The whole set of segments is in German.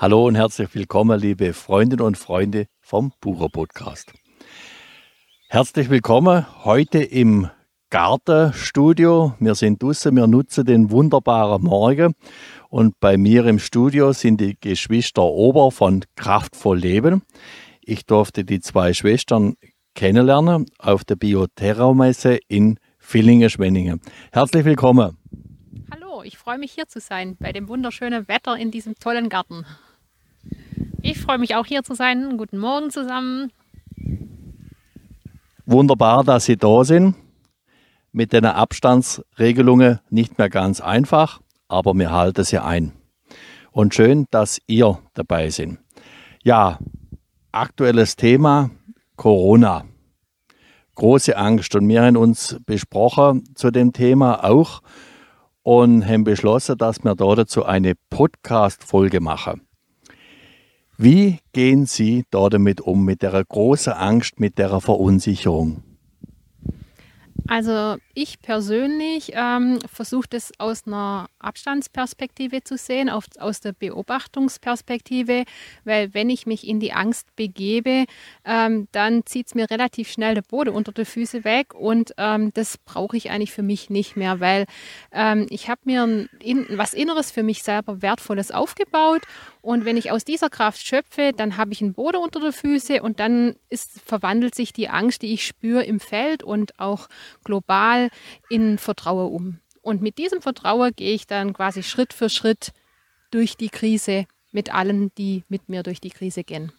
Hallo und herzlich willkommen, liebe Freundinnen und Freunde vom Bucher Podcast. Herzlich willkommen heute im Gartenstudio. Wir sind draußen, wir nutzen den wunderbaren Morgen und bei mir im Studio sind die Geschwister Ober von Kraftvoll Leben. Ich durfte die zwei Schwestern kennenlernen auf der Bioterra-Messe in Villingen-Schwenningen. Herzlich willkommen. Hallo, ich freue mich hier zu sein, bei dem wunderschönen Wetter in diesem tollen Garten. Ich freue mich auch hier zu sein. Guten Morgen zusammen. Wunderbar, dass Sie da sind. Mit den Abstandsregelungen nicht mehr ganz einfach, aber wir halten sie ein. Und schön, dass ihr dabei sind. Ja, aktuelles Thema Corona. Große Angst. Und wir haben uns besprochen zu dem Thema auch und haben beschlossen, dass wir dazu eine Podcast-Folge machen. Wie gehen Sie da damit um, mit der großen Angst, mit der Verunsicherung? Also ich persönlich ähm, versuche das aus einer Abstandsperspektive zu sehen, auf, aus der Beobachtungsperspektive, weil wenn ich mich in die Angst begebe, ähm, dann zieht es mir relativ schnell der Boden unter die Füße weg und ähm, das brauche ich eigentlich für mich nicht mehr, weil ähm, ich habe mir ein, in, was Inneres für mich selber Wertvolles aufgebaut und wenn ich aus dieser Kraft schöpfe, dann habe ich einen Boden unter den Füßen und dann ist, verwandelt sich die Angst, die ich spüre im Feld und auch global in Vertrauen um. Und mit diesem Vertrauen gehe ich dann quasi Schritt für Schritt durch die Krise mit allen, die mit mir durch die Krise gehen.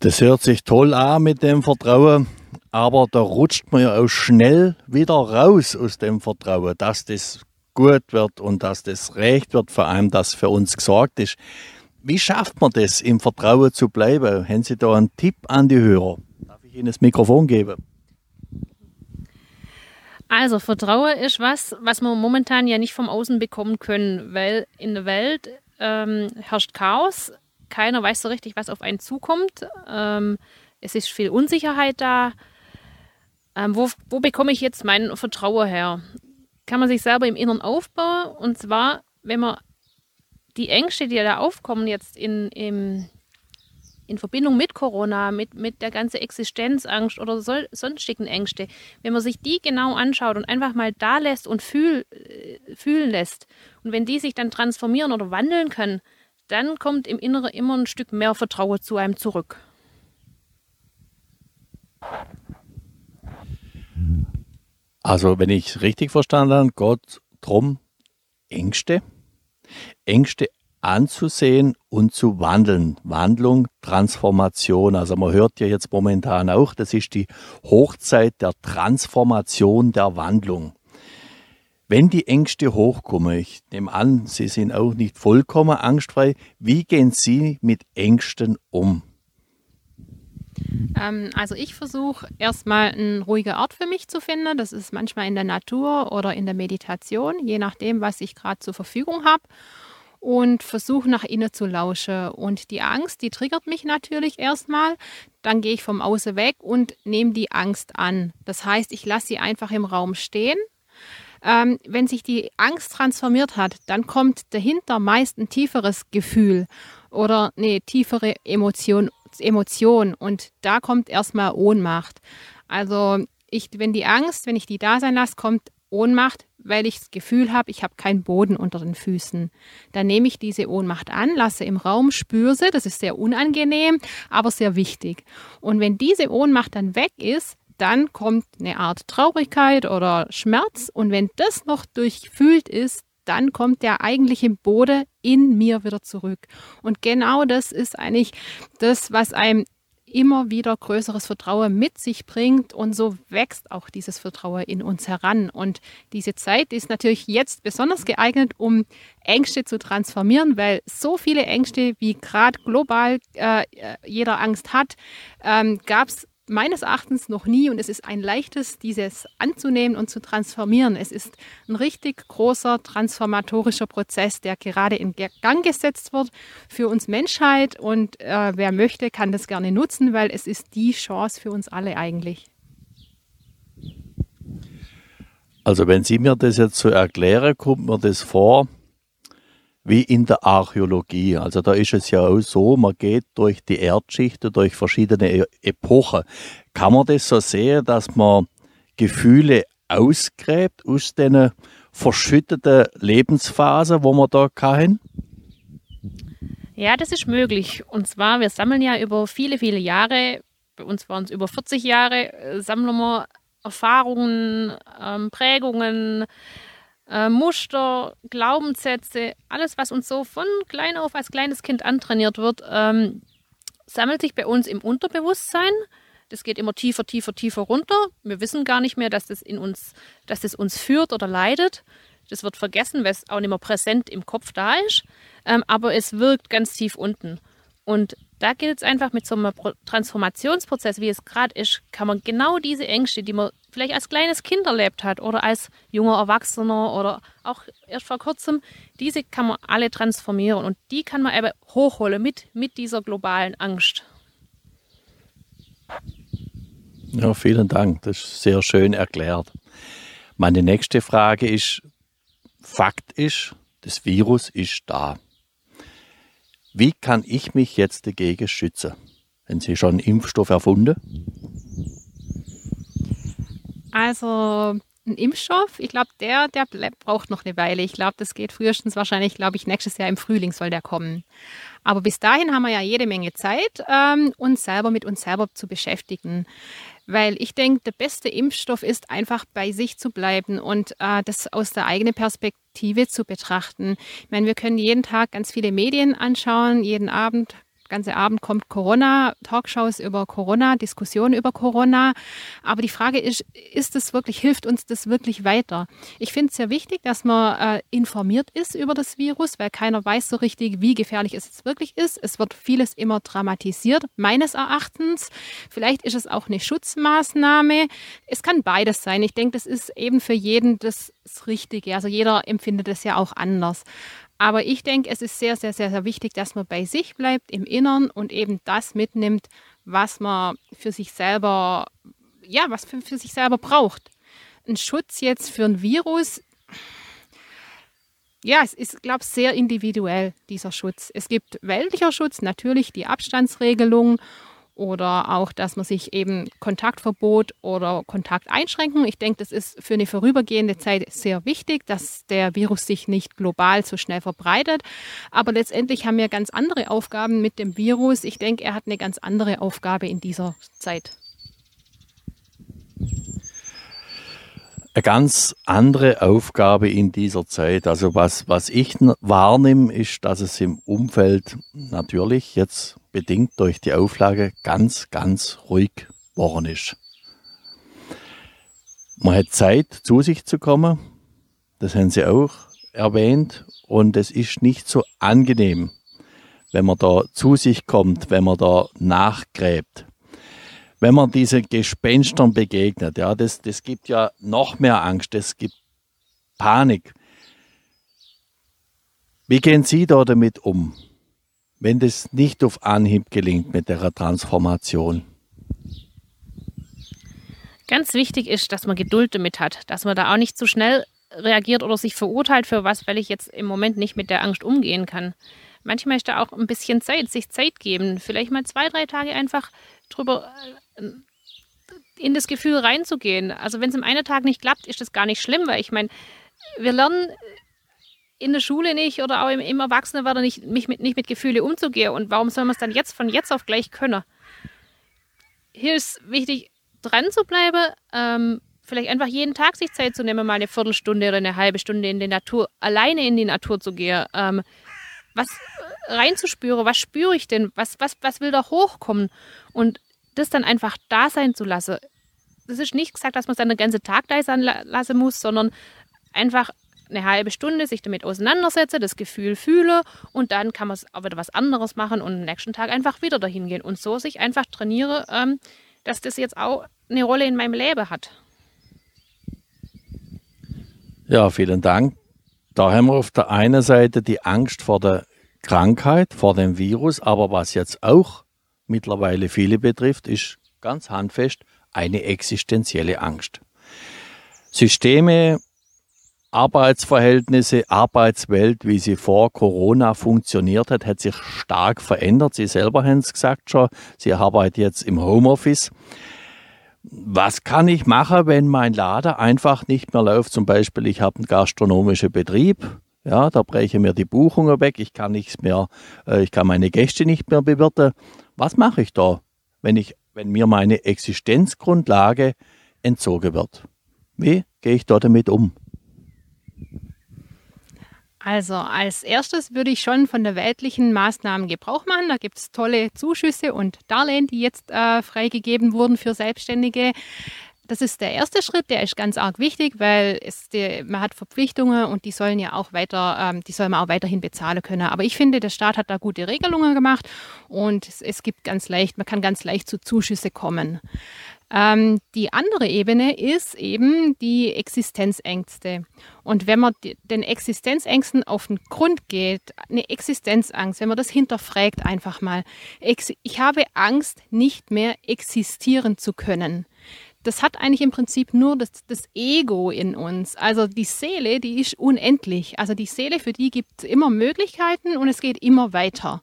Das hört sich toll an mit dem Vertrauen, aber da rutscht man ja auch schnell wieder raus aus dem Vertrauen, dass das gut wird und dass das recht wird, vor allem, dass für uns gesorgt ist. Wie schafft man das, im Vertrauen zu bleiben? Haben Sie da einen Tipp an die Hörer? Darf ich Ihnen das Mikrofon geben? Also Vertrauen ist was, was wir momentan ja nicht vom Außen bekommen können, weil in der Welt ähm, herrscht Chaos. Keiner weiß so richtig, was auf einen zukommt. Ähm, es ist viel Unsicherheit da. Ähm, wo, wo bekomme ich jetzt mein Vertrauen her? Kann man sich selber im Inneren aufbauen. Und zwar, wenn man die Ängste, die da aufkommen jetzt in, im, in Verbindung mit Corona, mit, mit der ganzen Existenzangst oder so, sonstigen Ängste, wenn man sich die genau anschaut und einfach mal da lässt und fühl, äh, fühlen lässt und wenn die sich dann transformieren oder wandeln können, dann kommt im Inneren immer ein Stück mehr Vertrauen zu einem zurück. Also, wenn ich es richtig verstanden habe, Gott drum Ängste, Ängste anzusehen und zu wandeln. Wandlung, Transformation. Also man hört ja jetzt momentan auch, das ist die Hochzeit der Transformation, der Wandlung. Wenn die Ängste hochkommen, ich nehme an, Sie sind auch nicht vollkommen angstfrei, wie gehen Sie mit Ängsten um? Ähm, also ich versuche erstmal einen ruhigen Ort für mich zu finden. Das ist manchmal in der Natur oder in der Meditation, je nachdem, was ich gerade zur Verfügung habe und versuche nach innen zu lauschen. Und die Angst, die triggert mich natürlich erstmal. Dann gehe ich vom Außen weg und nehme die Angst an. Das heißt, ich lasse sie einfach im Raum stehen. Ähm, wenn sich die Angst transformiert hat, dann kommt dahinter meist ein tieferes Gefühl oder eine tiefere Emotion, Emotion und da kommt erstmal Ohnmacht. Also ich, wenn die Angst, wenn ich die da sein lasse, kommt Ohnmacht, weil ich das Gefühl habe, ich habe keinen Boden unter den Füßen. Dann nehme ich diese Ohnmacht an, lasse im Raum, spüre sie, das ist sehr unangenehm, aber sehr wichtig. Und wenn diese Ohnmacht dann weg ist, dann kommt eine Art Traurigkeit oder Schmerz und wenn das noch durchfühlt ist, dann kommt der eigentliche Boden in mir wieder zurück. Und genau das ist eigentlich das, was einem immer wieder größeres Vertrauen mit sich bringt und so wächst auch dieses Vertrauen in uns heran. Und diese Zeit ist natürlich jetzt besonders geeignet, um Ängste zu transformieren, weil so viele Ängste, wie gerade global äh, jeder Angst hat, ähm, gab es meines Erachtens noch nie und es ist ein leichtes, dieses anzunehmen und zu transformieren. Es ist ein richtig großer transformatorischer Prozess, der gerade in Gang gesetzt wird für uns Menschheit und äh, wer möchte, kann das gerne nutzen, weil es ist die Chance für uns alle eigentlich. Also wenn Sie mir das jetzt so erklären, kommt mir das vor, wie in der Archäologie. Also da ist es ja auch so, man geht durch die Erdschicht und durch verschiedene e-, Epochen. Kann man das so sehen, dass man Gefühle ausgräbt aus den verschütteten Lebensphasen, wo man da kann? Ja, das ist möglich. Und zwar, wir sammeln ja über viele, viele Jahre, bei uns waren es über 40 Jahre, äh, sammeln wir Erfahrungen, ähm, Prägungen, äh, Muster, Glaubenssätze, alles, was uns so von klein auf als kleines Kind antrainiert wird, ähm, sammelt sich bei uns im Unterbewusstsein. Das geht immer tiefer, tiefer, tiefer runter. Wir wissen gar nicht mehr, dass das in uns, dass das uns führt oder leidet. Das wird vergessen, weil es auch nicht mehr präsent im Kopf da ist. Ähm, aber es wirkt ganz tief unten. Und da gilt es einfach mit so einem Transformationsprozess, wie es gerade ist, kann man genau diese Ängste, die man vielleicht als kleines Kind erlebt hat oder als junger Erwachsener oder auch erst vor kurzem, diese kann man alle transformieren und die kann man eben hochholen mit, mit dieser globalen Angst. Ja, vielen Dank. Das ist sehr schön erklärt. Meine nächste Frage ist, Fakt ist, das Virus ist da. Wie kann ich mich jetzt dagegen schützen? Haben Sie schon einen Impfstoff erfunden? Also ein Impfstoff, ich glaube, der, der braucht noch eine Weile. Ich glaube, das geht frühestens wahrscheinlich, glaube ich, nächstes Jahr im Frühling soll der kommen. Aber bis dahin haben wir ja jede Menge Zeit, ähm, uns selber mit uns selber zu beschäftigen. Weil ich denke, der beste Impfstoff ist einfach bei sich zu bleiben und äh, das aus der eigenen Perspektive zu betrachten. Ich meine, wir können jeden Tag ganz viele Medien anschauen, jeden Abend ganze Abend kommt Corona, Talkshows über Corona, Diskussionen über Corona. Aber die Frage ist, ist es wirklich, hilft uns das wirklich weiter? Ich finde es sehr wichtig, dass man äh, informiert ist über das Virus, weil keiner weiß so richtig, wie gefährlich es jetzt wirklich ist. Es wird vieles immer dramatisiert, meines Erachtens. Vielleicht ist es auch eine Schutzmaßnahme. Es kann beides sein. Ich denke, das ist eben für jeden das, das Richtige. Also jeder empfindet es ja auch anders. Aber ich denke, es ist sehr, sehr, sehr, sehr wichtig, dass man bei sich bleibt im Innern und eben das mitnimmt, was man für sich selber, ja, was für, für sich selber braucht. Ein Schutz jetzt für ein Virus, ja, es ist, glaube ich, sehr individuell, dieser Schutz. Es gibt weltlicher Schutz, natürlich die Abstandsregelung oder auch, dass man sich eben Kontaktverbot oder Kontakt einschränken. Ich denke, das ist für eine vorübergehende Zeit sehr wichtig, dass der Virus sich nicht global so schnell verbreitet. Aber letztendlich haben wir ganz andere Aufgaben mit dem Virus. Ich denke, er hat eine ganz andere Aufgabe in dieser Zeit. eine ganz andere Aufgabe in dieser Zeit. Also was, was ich wahrnehme, ist, dass es im Umfeld natürlich jetzt bedingt durch die Auflage ganz, ganz ruhig geworden ist. Man hat Zeit, zu sich zu kommen. Das haben Sie auch erwähnt. Und es ist nicht so angenehm, wenn man da zu sich kommt, wenn man da nachgräbt wenn man diesen Gespenstern begegnet, ja, das, das gibt ja noch mehr Angst, es gibt Panik. Wie gehen Sie da damit um, wenn das nicht auf Anhieb gelingt mit der Transformation? Ganz wichtig ist, dass man Geduld damit hat, dass man da auch nicht zu schnell reagiert oder sich verurteilt für was, weil ich jetzt im Moment nicht mit der Angst umgehen kann. Manchmal ist da auch ein bisschen Zeit, sich Zeit geben, vielleicht mal zwei, drei Tage einfach drüber äh, in das Gefühl reinzugehen. Also wenn es im einen Tag nicht klappt, ist das gar nicht schlimm, weil ich meine, wir lernen in der Schule nicht oder auch im, im Erwachsenenwerden nicht, mich mit, nicht mit Gefühle umzugehen. Und warum soll man es dann jetzt von jetzt auf gleich können? Hier ist wichtig, dran zu bleiben, ähm, vielleicht einfach jeden Tag sich Zeit zu nehmen, mal eine Viertelstunde oder eine halbe Stunde in die Natur, alleine in die Natur zu gehen. Ähm, was reinzuspüren, was spüre ich denn, was, was, was will da hochkommen und das dann einfach da sein zu lassen. Das ist nicht gesagt, dass man es dann den ganzen Tag da sein lassen muss, sondern einfach eine halbe Stunde sich damit auseinandersetzen, das Gefühl fühle und dann kann man auch wieder was anderes machen und am nächsten Tag einfach wieder dahin gehen und so sich einfach trainiere, ähm, dass das jetzt auch eine Rolle in meinem Leben hat. Ja, vielen Dank. Da haben wir auf der einen Seite die Angst vor der Krankheit, vor dem Virus, aber was jetzt auch mittlerweile viele betrifft, ist ganz handfest eine existenzielle Angst. Systeme Arbeitsverhältnisse, Arbeitswelt, wie sie vor Corona funktioniert hat, hat sich stark verändert. Sie selber haben es gesagt schon, Sie arbeiten jetzt im Homeoffice. Was kann ich machen, wenn mein Laden einfach nicht mehr läuft? Zum Beispiel, ich habe einen gastronomischen Betrieb, ja, da breche mir die Buchungen weg, ich kann nichts mehr, äh, ich kann meine Gäste nicht mehr bewirten. Was mache ich da, wenn ich, wenn mir meine Existenzgrundlage entzogen wird? Wie gehe ich da damit um? Also als erstes würde ich schon von der weltlichen Maßnahmen Gebrauch machen. Da gibt es tolle Zuschüsse und Darlehen, die jetzt äh, freigegeben wurden für Selbstständige. Das ist der erste Schritt, der ist ganz arg wichtig, weil die, man hat Verpflichtungen und die sollen ja auch weiter, ähm, die soll man auch weiterhin bezahlen können. Aber ich finde, der Staat hat da gute Regelungen gemacht und es, es gibt ganz leicht, man kann ganz leicht zu Zuschüsse kommen. Ähm, die andere Ebene ist eben die Existenzängste. Und wenn man den Existenzängsten auf den Grund geht, eine Existenzangst, wenn man das hinterfragt einfach mal, ich habe Angst, nicht mehr existieren zu können das hat eigentlich im Prinzip nur das, das, Ego in uns. Also die Seele, die ist unendlich. Also die Seele, für die gibt es immer Möglichkeiten und es geht immer weiter.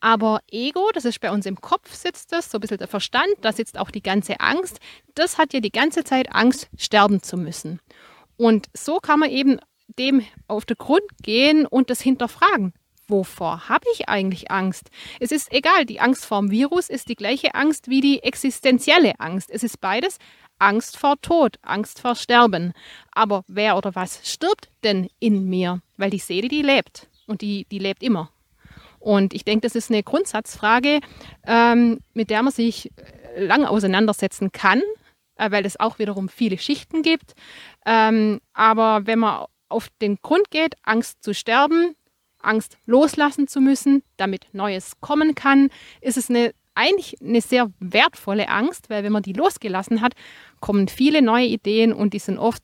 Aber Ego, das ist bei uns im Kopf sitzt das, so ein bisschen der Verstand, da sitzt auch die ganze Angst. Das hat ja die ganze Zeit Angst, sterben zu müssen. Und so kann man eben dem auf den Grund gehen und das hinterfragen. Wovor habe ich eigentlich Angst? Es ist egal, die Angst vor dem Virus ist die gleiche Angst wie die existenzielle Angst. Es ist beides Angst vor Tod, Angst vor Sterben. Aber wer oder was stirbt denn in mir? Weil die Seele, die lebt und die, die lebt immer. Und ich denke, das ist eine Grundsatzfrage, ähm, mit der man sich äh, lang auseinandersetzen kann, äh, weil es auch wiederum viele Schichten gibt. Ähm, aber wenn man auf den Grund geht, Angst zu sterben, Angst loslassen zu müssen, damit Neues kommen kann, ist es eine eigentlich eine sehr wertvolle Angst, weil wenn man die losgelassen hat, kommen viele neue Ideen und die sind oft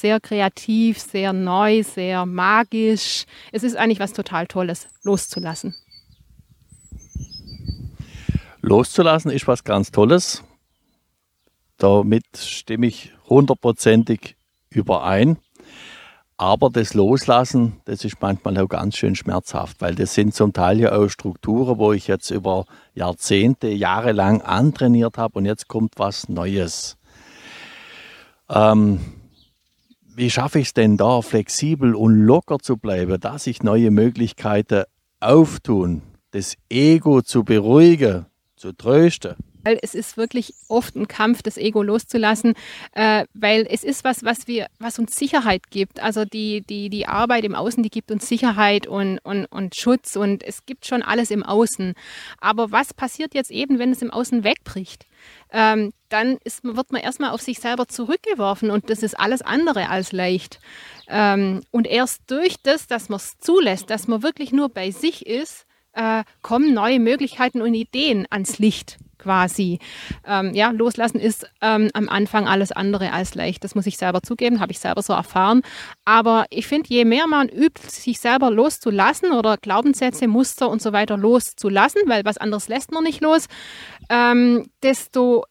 sehr kreativ, sehr neu, sehr magisch. Es ist eigentlich was total Tolles, loszulassen. Loszulassen ist was ganz Tolles. Damit stimme ich hundertprozentig überein. Aber das Loslassen, das ist manchmal auch ganz schön schmerzhaft, weil das sind zum Teil ja auch Strukturen, wo ich jetzt über Jahrzehnte, Jahre lang antrainiert habe und jetzt kommt was Neues. Ähm, wie schaffe ich es denn da, flexibel und locker zu bleiben, dass sich neue Möglichkeiten auftun, das Ego zu beruhigen, zu trösten? Weil es ist wirklich oft ein Kampf, das Ego loszulassen, äh, weil es ist was, was wir, was uns Sicherheit gibt. Also die, die, die Arbeit im Außen, die gibt uns Sicherheit und, und, und Schutz und es gibt schon alles im Außen. Aber was passiert jetzt eben, wenn es im Außen wegbricht? Ähm, dann ist, wird man erstmal auf sich selber zurückgeworfen und das ist alles andere als leicht. Ähm, und erst durch das, dass man es zulässt, dass man wirklich nur bei sich ist, äh, kommen neue Möglichkeiten und Ideen ans Licht quasi. Ähm, ja, loslassen ist ähm, am Anfang alles andere als leicht. Das muss ich selber zugeben, habe ich selber so erfahren. Aber ich finde, je mehr man übt, sich selber loszulassen oder Glaubenssätze, Muster und so weiter loszulassen, weil was anderes lässt man nicht los, ähm, desto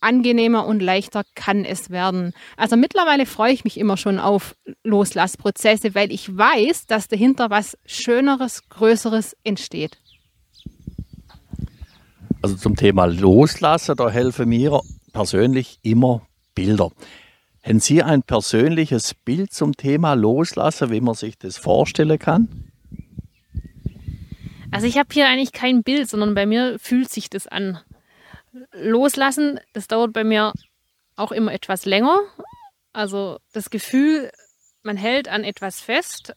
angenehmer und leichter kann es werden. Also mittlerweile freue ich mich immer schon auf Loslassprozesse, weil ich weiß, dass dahinter was Schöneres, Größeres entsteht. Also zum Thema Loslassen, da helfen mir persönlich immer Bilder. Haben Sie ein persönliches Bild zum Thema Loslassen, wie man sich das vorstellen kann? Also ich habe hier eigentlich kein Bild, sondern bei mir fühlt sich das an. Loslassen, das dauert bei mir auch immer etwas länger. Also das Gefühl, man hält an etwas fest.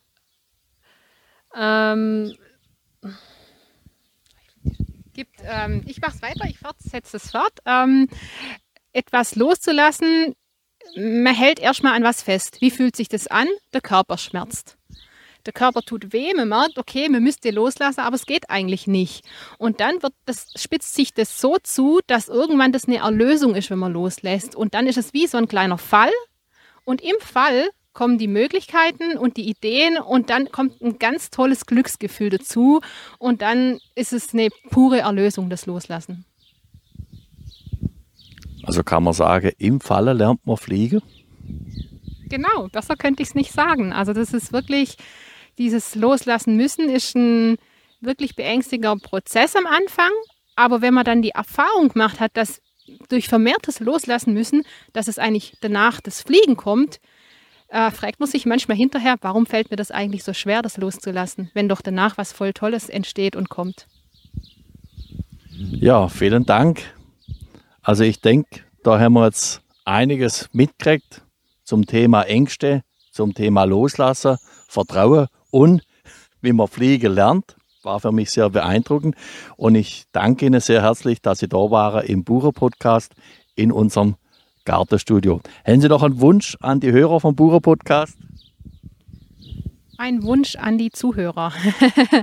Ähm, gibt, ähm, ich mache es weiter, ich fortsetze es fort. Ähm, etwas loszulassen, man hält erstmal an was fest. Wie fühlt sich das an? Der Körper schmerzt. Der Körper tut weh, man merkt, okay, man müsste loslassen, aber es geht eigentlich nicht. Und dann wird das, spitzt sich das so zu, dass irgendwann das eine Erlösung ist, wenn man loslässt. Und dann ist es wie so ein kleiner Fall. Und im Fall kommen die Möglichkeiten und die Ideen und dann kommt ein ganz tolles Glücksgefühl dazu und dann ist es eine pure Erlösung, das Loslassen. Also kann man sagen, im Falle lernt man fliegen? Genau, besser könnte ich es nicht sagen. Also das ist wirklich, dieses Loslassen müssen ist ein wirklich beängstigender Prozess am Anfang. Aber wenn man dann die Erfahrung gemacht hat, dass durch vermehrtes Loslassen müssen, dass es eigentlich danach das Fliegen kommt, äh, fragt man sich manchmal hinterher, warum fällt mir das eigentlich so schwer, das loszulassen, wenn doch danach was voll Tolles entsteht und kommt. Ja, vielen Dank. Also ich denke, da haben wir jetzt einiges mitgekriegt zum Thema Ängste, zum Thema Loslassen, Vertrauen und wie man fliegen lernt. War für mich sehr beeindruckend. Und ich danke Ihnen sehr herzlich, dass Sie da waren im Bucher-Podcast in unserem Gartenstudio. Haben Sie noch einen Wunsch an die Hörer vom Bucher-Podcast? Ein Wunsch an die Zuhörer.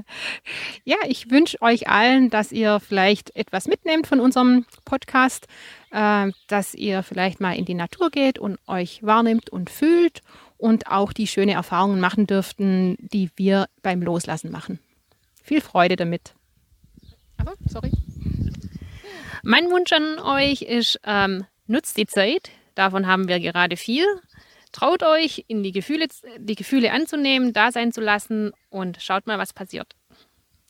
ja, ich wünsche euch allen, dass ihr vielleicht etwas mitnehmt von unserem Podcast, äh, dass ihr vielleicht mal in die Natur geht und euch wahrnimmt und fühlt und auch die schöne Erfahrungen machen dürften, die wir beim Loslassen machen. Viel Freude damit. Aber, sorry. Mein Wunsch an euch ist, ähm, nutzt die Zeit. Davon haben wir gerade viel. Traut euch, in die Gefühle, die Gefühle anzunehmen, da sein zu lassen und schaut mal, was passiert.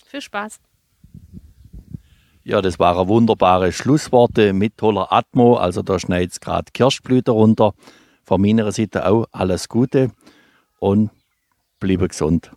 Viel Spaß. Ja, das waren wunderbare Schlussworte mit toller Atmo. Also da schneit gerade Kirschblüte runter. Von meiner Seite auch alles Gute und bleibe gesund.